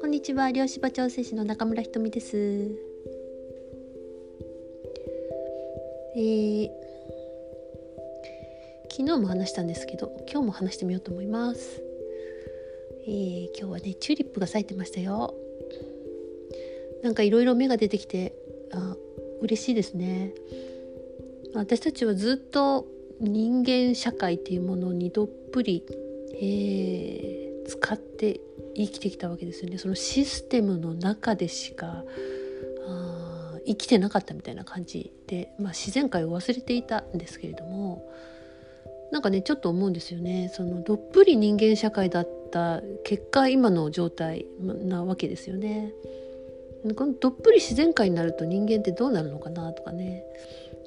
こんにちは。漁師場調整士の中村ひとみです。えー、昨日も話したんですけど今日も話してみようと思います。えー、今日はねチューリップが咲いてましたよ。なんかいろいろ芽が出てきてあ嬉しいですね。私たちはずっと人間社会っていうものにどっぷり、えー、使って生きてきたわけですよね。そのシステムの中でしか生きてなかったみたいな感じで、まあ、自然界を忘れていたんですけれどもなんかねちょっと思うんですよね。そのどっぷり人間社会だった結果今の状態なわけですよね。このどっぷり自然界になると人間ってどうなるのかなとかね。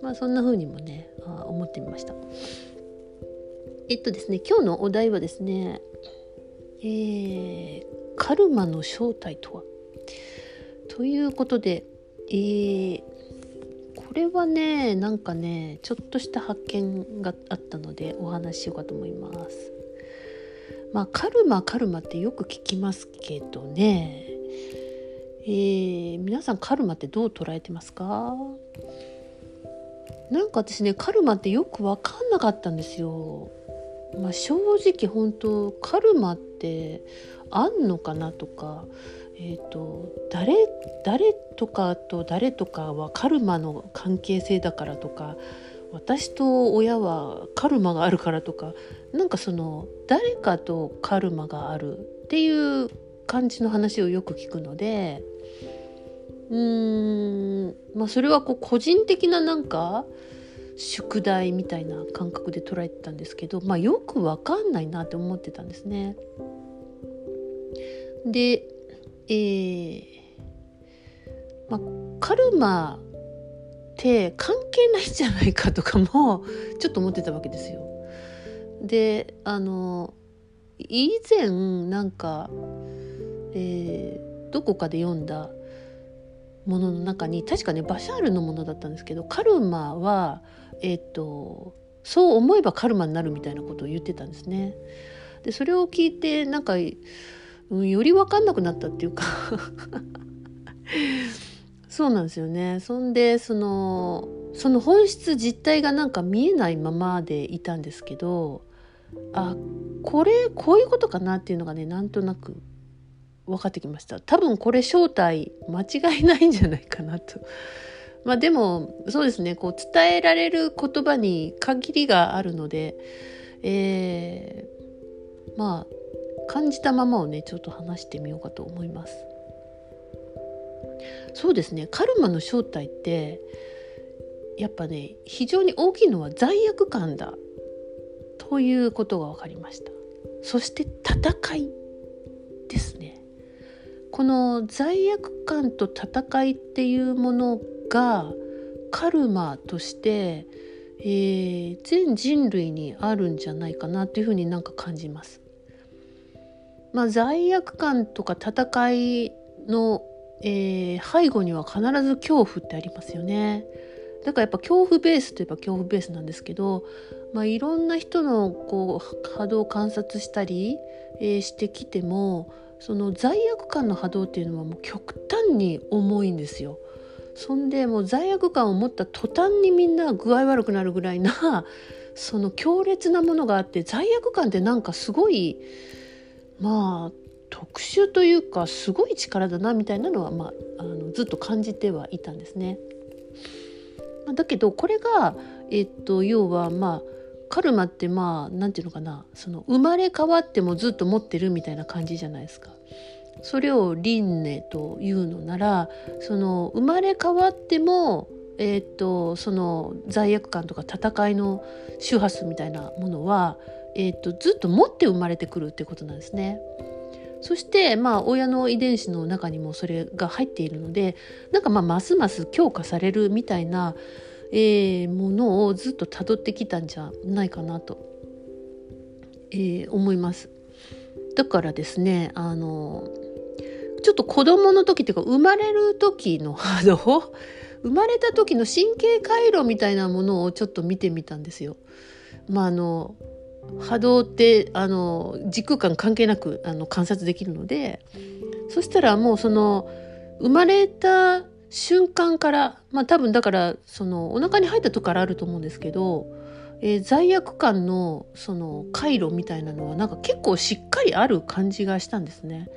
まあそんな風にもねあ思ってみました。えっとですね今日のお題はですねえー、カルマの正体とは？ということでえー、これはねなんかねちょっとした発見があったのでお話ししようかと思います。まあカルマカルマってよく聞きますけどねえー、皆さんカルマってどう捉えてますか？なんか私ねカルマってよく分かんなかったんですよ。まあ、正直本当カルマってあんのかなとか、えーと、誰誰とかと誰とかはカルマの関係性だからとか。私と親はカルマがあるからとか。なんかその誰かとカルマがあるっていう感じの話をよく聞くので。うーんまあそれはこう個人的ななんか宿題みたいな感覚で捉えてたんですけど、まあ、よくわかんないなって思ってたんですね。で、えーまあ、カルマって関係ないんじゃないかとかもちょっと思ってたわけですよ。であの以前なんかえー、どこかで読んだものの中に確かねバシャールのものだったんですけどカルマは、えーと、そう思えばカルマになるみたいなことを言ってたんですね。でそれを聞いてなんか、うん、より分かんなくなったっていうか そうなんですよね。そんでそのその本質実態がなんか見えないままでいたんですけどあこれこういうことかなっていうのがねなんとなく分かってきました。多分これ正体間違いないんじゃないかなと。まあでもそうですね。こう伝えられる言葉に限りがあるのでえー、まあ感じたままをねちょっと話してみようかと思います。そうですね。カルマの正体ってやっぱね非常に大きいのは罪悪感だということが分かりました。そして戦いですね。この罪悪感と戦いっていうものがカルマとして、えー、全人類にあるんじゃないかなっていうふうになんか感じます。まあ、罪悪感とか戦いの、えー、背後には必ず恐怖ってありますよね。だからやっぱ恐怖ベースといえば恐怖ベースなんですけど、まあ、いろんな人のこう波動を観察したり、えー、してきてもその罪悪感の波動っていうのはもう極端に重いんですよ。そんでもう罪悪感を持った途端にみんな具合悪くなるぐらいなその強烈なものがあって罪悪感ってなんかすごいまあ特殊というかすごい力だなみたいなのは、まあ、あのずっと感じてはいたんですね。だけどこれが、えっと、要はまあカルマってまあ何て言うのかなその生まれ変わってもずっと持ってるみたいな感じじゃないですか。それを輪廻というのならその生まれ変わってもえー、っとその罪悪感とか戦いの周波数みたいなものは、えー、っとずっと持って生まれてくるってことなんですね。そしてまあ親の遺伝子の中にもそれが入っているのでなんかまあますます強化されるみたいなえー、ものをずっとたどってきたんじゃないかなと、えー、思います。だからですねあのちょっと子供の時っていうか生まれる時の 波動生まれた時の神経回路みたいなものをちょっと見てみたんですよ。まああの波動ってあの時空間関係なくあの観察できるのでそしたらもうその生まれた瞬間からまあ多分だからそのお腹に入った時からあると思うんですけど、えー、罪悪感のその回路みたいなのはなんか結構しっかりある感じがしたんですね。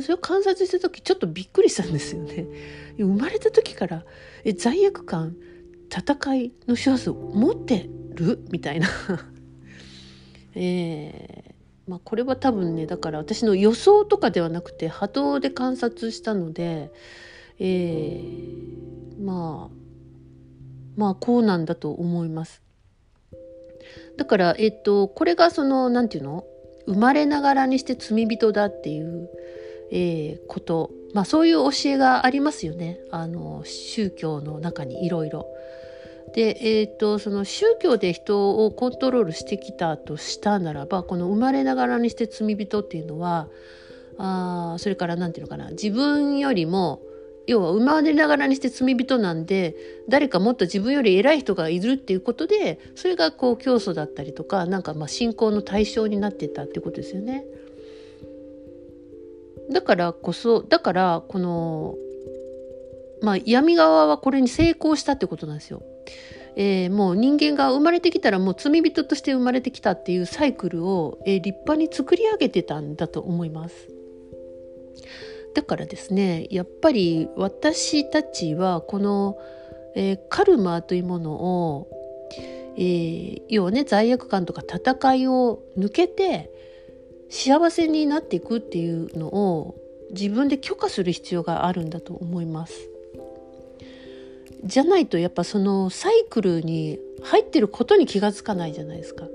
それを観察した時ちょっとびっくりしたんですよね。生まれた時からえ罪悪感戦いの周波数を持ってる？みたいな えー、まあ、これは多分ねだから私の予想とかではなくて波動で観察したので、えー、まあまあこうなんだと思います。だからえっ、とこれがその何て言うの？生まれながらにして罪人だっていう、えー、こと。まあそういう教えがありますよね。あの宗教の中にいろいろ。で、えーと、その宗教で人をコントロールしてきたとしたならばこの生まれながらにして罪人っていうのはあそれから何て言うのかな？自分よりも要は生まれながらにして罪人なんで誰かもっと自分より偉い人がいるっていうことでそれがこう教祖だったりとかなんかまあ信仰の対象になってたってことですよね。だからこそだからこのまあ闇側はこれに成功したってことなんですよ。えー、もう人間が生まれてきたらもう罪人として生まれてきたっていうサイクルを、えー、立派に作り上げてたんだと思います。だからですねやっぱり私たちはこの、えー、カルマというものを、えー、要はね罪悪感とか戦いを抜けて幸せになっていくっていうのを自分で許可する必要があるんだと思います。じゃないとやっぱそのサイクルに入ってることに気が付かないじゃないですか。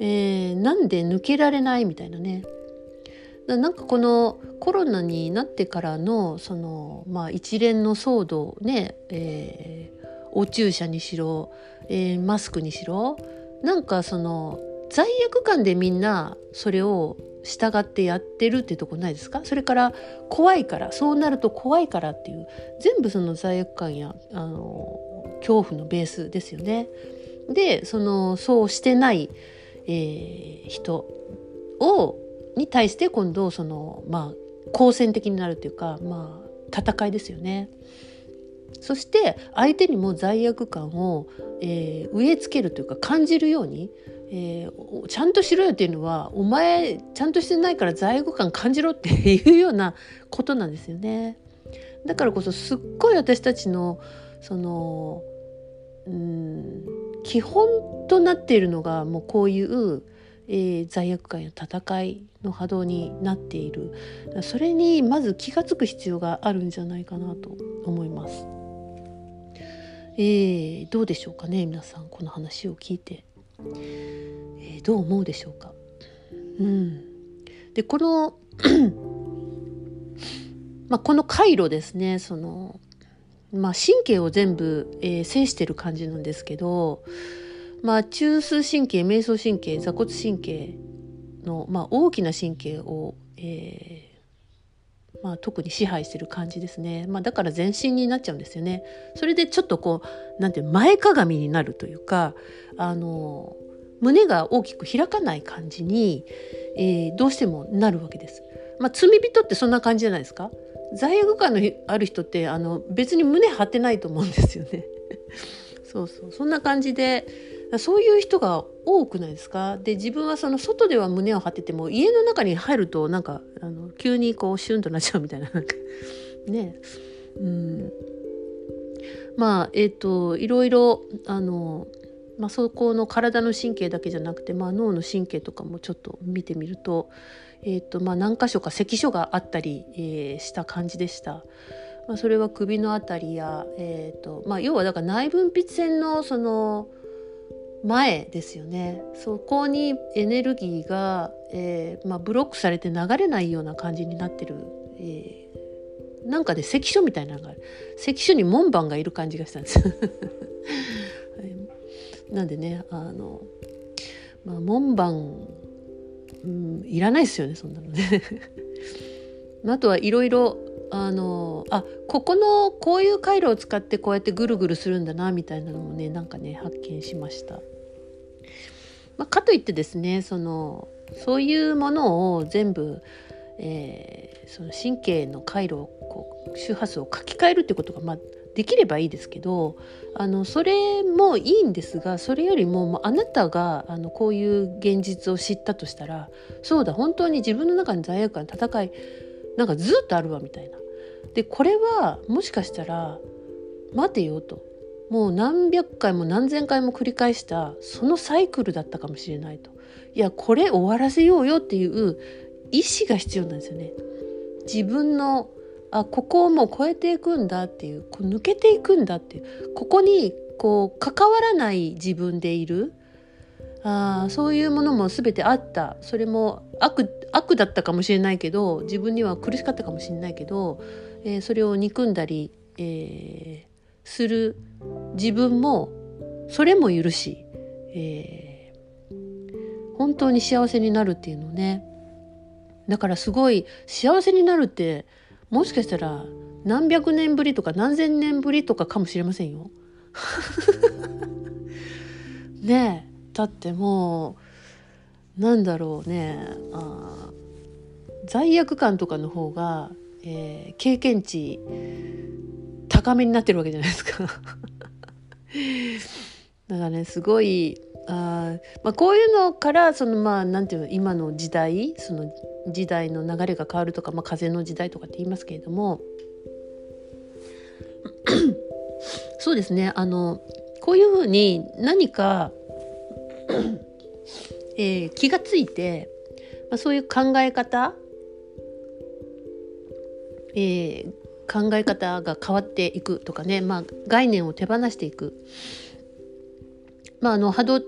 えー、なんで抜けられないみたいなね。なんかこのコロナになってからのその、まあ、一連の騒動ね、えー、お注射にしろ、えー、マスクにしろなんかその罪悪感でみんなそれを従ってやってるっていうとこないですか？それから怖いからそうなると怖いからっていう全部その罪悪感やあの恐怖のベースですよね。でそのそうしてない、えー、人をに対して今度そのまあ好戦的になるというかまあ戦いですよね。そして相手にも罪悪感を、えー、植え付けるというか感じるようにえー、ちゃんとしろよっていうのはお前ちゃんとしてないから罪悪感感じろっていうようなことなんですよね。だからこそすっごい私たちのそのうん基本となっているのがもうこういう、えー、罪悪感や戦いの波動になっているそれにまず気が付く必要があるんじゃないかなと思います。えー、どうでしょうかね皆さんこの話を聞いて。えー、どう思うでしょうか。うん、でこの まあ、この回路ですねその、まあ、神経を全部、えー、制してる感じなんですけど、まあ、中枢神経瞑想神経座骨神経の、まあ、大きな神経を、えーまあ、特に支配してる感じですね、まあ、だから全身になっちゃうんですよね。それでちょっとこうなんていう前かがみになるというかあの胸が大きく開かない感じに、えー、どうしてもなるわけです。まあ、罪人ってそんな感じじゃないですか罪悪感のある人ってあの別に胸張ってないと思うんですよね。そうそうそんな感じでそういう人が多くないですか？で自分はその外では胸を張ってても家の中に入るとなんかあの急にこうシュンとなっちゃうみたいななんか。ね。うん。まあえっ、ー、といろいろあのまあ、そこの体の神経だけじゃなくて、まあ、脳の神経とかもちょっと見てみると,、えーとまあ、何箇所か関所があったり、えー、した感じでした。まあ、それは首の辺りや、えーとまあ、要はだから内分泌腺のその前ですよね。そこにエネルギーが、えーまあ、ブロックされて流れないような感じになってる、えー、なんかで、ね、関所みたいなのがある関所に門番がいる感じがしたんです。なんでねあの、まあ、門番、うん、いらないですよねそんなのね。あとはいろいろあのあここのこういう回路を使ってこうやってぐるぐるするんだなみたいなのもねなんかね発見しました。まあ、かといってですねそのそういうものを全部、えー、その神経の回路をこう周波数を書き換えるってことが、まあ、できればいいですけどあのそれもいいんですがそれよりもあなたがあのこういう現実を知ったとしたらそうだ本当に自分の中に罪悪感戦いなんかずっとあるわみたいな。でこれはもしかしたら待てよと。もう何百回も何千回も繰り返したそのサイクルだったかもしれないと。いやこれ終わらせようよっていう意志が必要なんですよね。自分のあここをもう超えていくんだっていうこう抜けていくんだっていう。ここにこう関わらない自分でいる。あそういうものも全てあった。それも悪悪だったかもしれないけど自分には苦しかったかもしれないけど、えー、それを憎んだり、えー、する自分もそれも許し、えー、本当に幸せになるっていうのねだからすごい幸せになるってもしかしたら何百年ぶりとか何千年ぶりとかかもしれませんよ。ねえだってもうなんだろうねあ罪悪感とかの方が、えー、経験値高めになってるわけじゃないですか。だからねすごいあ、まあ、こういうのからそのまあなんていうの今の時代その時代の流れが変わるとか、まあ、風の時代とかって言いますけれどもそうですねあのこういうふうに何かえー、気がついて、まあ、そういう考え方、えー、考え方が変わっていくとかね、まあ、概念を手放していく。まあ、あの波動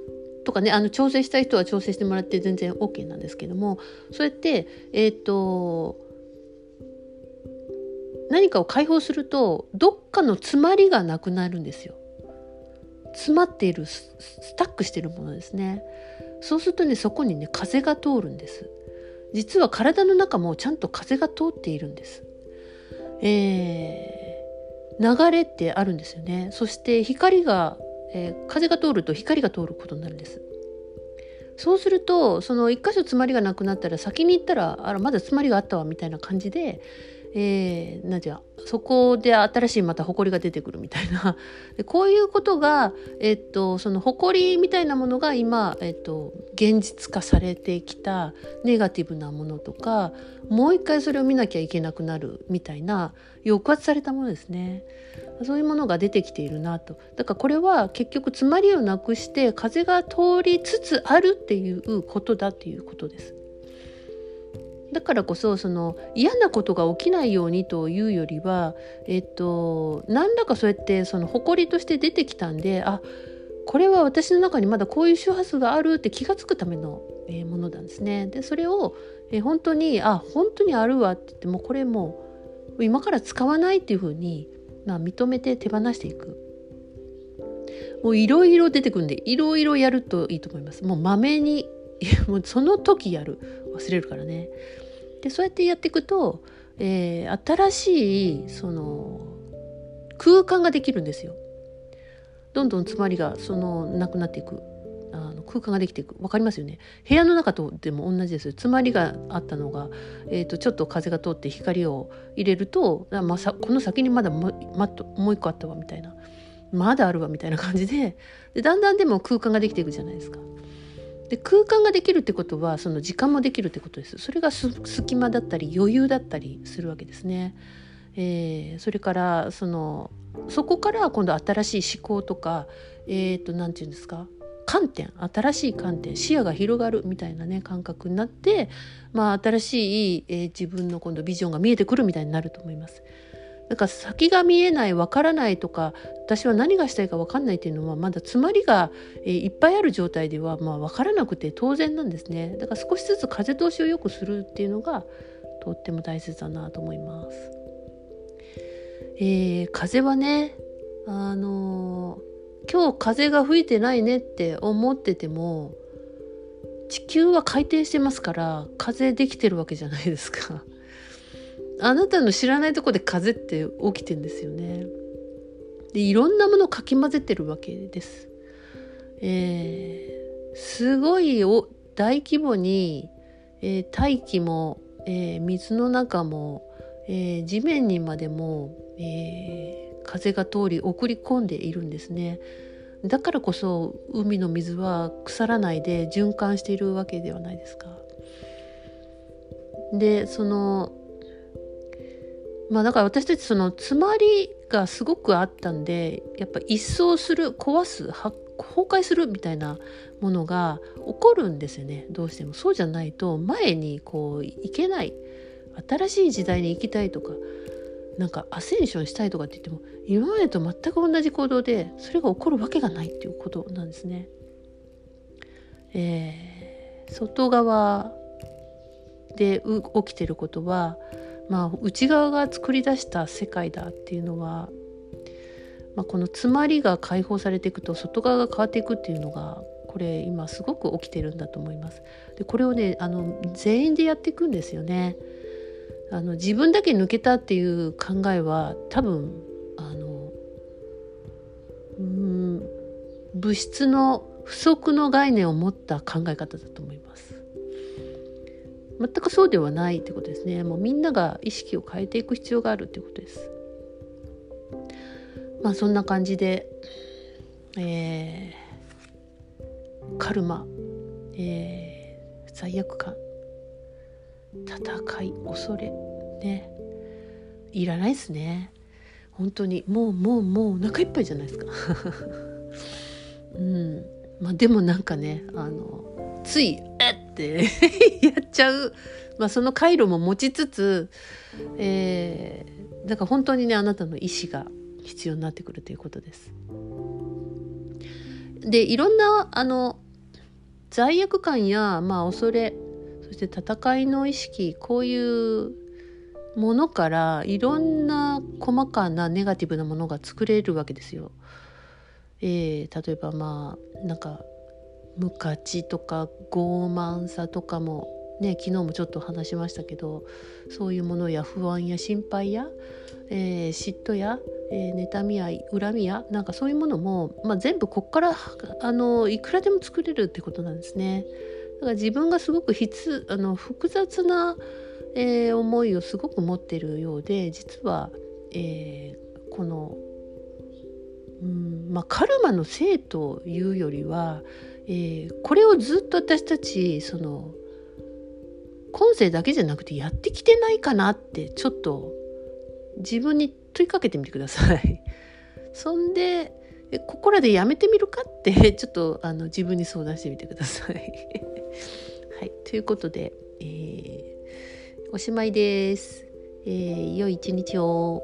とかねあの調整したい人は調整してもらって全然 OK なんですけどもそうやってえ、ー、と何かを解放するとどっかの詰まりがなくなるんですよ。詰まっているスタックしてるものですね。そうするとねそこにね風が通るんです。実は体の中もちゃんと風が通っているんです。えー、流れってあるんですよね。そして光がえー、風が通ると光が通ることになるんです。そうするとその一箇所詰まりがなくなったら先に行ったらあらまだ詰まりがあったわみたいな感じで、えー、なんていうそこで新しいまた埃が出てくるみたいな でこういうことが、えっと、その埃みたいなものが今、えっと、現実化されてきたネガティブなものとかもう一回それを見なきゃいけなくなるみたいな抑圧されたものですね。そういうものが出てきているなとだからこれは結局詰まりをなくして風が通りつつあるっていうことだっていうことです。だからこそその嫌なことが起きないようにというよりは、えっと、何らかそうやってその誇りとして出てきたんであこれは私の中にまだこういう周波数があるって気が付くための、えものなんですね。でそれを、え本当にあ本当にあるわって言ってもこれもう今から使わないっていうふうに、まあ、認めて手放していく。もういろいろ出てくるんでいろいろやるといいと思います。もうまめに もうその時やる忘れるからね。でそうやってやっていくと、えー、新しいその空間ができるんですよ。どんどん詰まりがそのなくなっていく。あの空間ができていく。分かりますよね？部屋の中とでも同じです詰まりがあったのが、えーと、ちょっと風が通って光を入れると、まあ、さこの先にまだも,、ま、もう一個あったわみたいな。まだあるわみたいな感じで。でだんだんでも空間ができていくじゃないですか。で空間ができるってことはその時間もできるってことですそれが隙間だったり余裕だったりするわけですね。えー、それからそのそこから今度新しい思考とかえっ、ー、と何て言うんですか？観点新しい観点視野が広がるみたいなね感覚になって、まあ、新しい、えー、自分の今度ビジョンが見えてくるみたいになると思います。なんか先が見えないわからないとか私は何がしたいか分かんないっていうのはまだ詰まりが、いっぱいある状態では、まあ、分からなくて当然なんですねだから少しずつ風通しを良くするっていうのがとっても大切だなと思います。えー、風はねあのー、今日風が吹いてないねって思ってても地球は回転してますから風できてるわけじゃないですか。あなたの知らないとこで風って起きてんですよね。でいろんなものをかき混ぜてるわけです。えすごいお大規模に、えー、大気も、えー、水の中も、え、地面にまでも、え風が通り送り込んでいるんですね。だからこそ海の水は腐らないで循環しているわけではないですか。でそのまあだから私たちその詰まりがすごくあったんでやっぱ一掃する壊す崩壊するみたいなものが起こるんですよねどうしてもそうじゃないと前にこういけない新しい時代に行きたいとかなんかアセンションしたいとかって言っても今までと全く同じ行動でそれが起こるわけがないっていうことなんですね。えー、外側で起きてることは、まあ、内側が作り出した世界だっていうのは、まあ、この詰まりが解放されていくと外側が変わっていくっていうのがこれ今すごく起きてるんだと思います。でこれをねあの全員でやっていくんですよね。あの自分だけ抜けたっていう考えは多分あのうん物質の不足の概念を持った考え方だと思います。全くそうではないってことですね。もうみんなが意識を変えていく必要があるってことです。まあそんな感じで、えー、カルマ、えー、罪悪感戦い恐れねいらないですね本当にもうもうもうお腹いっぱいじゃないですか うんまあでもなんかねあのつい「えっ!」てや っちゃう、まあ、その回路も持ちつつ、えー、だから本当にねあなたの意思が必要になってくるということです。でいろんなあの罪悪感や、まあ、恐れそして戦いの意識こういうものからいろんな細かなネガティブなものが作れるわけですよ。えー、例えばまあなんか無価値とか傲慢さとかもね昨日もちょっと話しましたけどそういうものや不安や心配や、えー、嫉妬や、えー、妬みや恨みやなんかそういうものも、まあ、全部こっからあのいくらでも作れるってことなんですね。だから自分がすごくつあの複雑な、えー、思いをすごく持ってるようで実は、えー、この、うんまあ、カルマのせいというよりは、えー、これをずっと私たちその今世だけじゃなくてやってきてないかなってちょっと自分に問いかけてみてください。そんでここらでやめてみるかって ちょっとあの自分に相談してみてください。はい、ということで、えー、おしまいです。えー、良い一日を。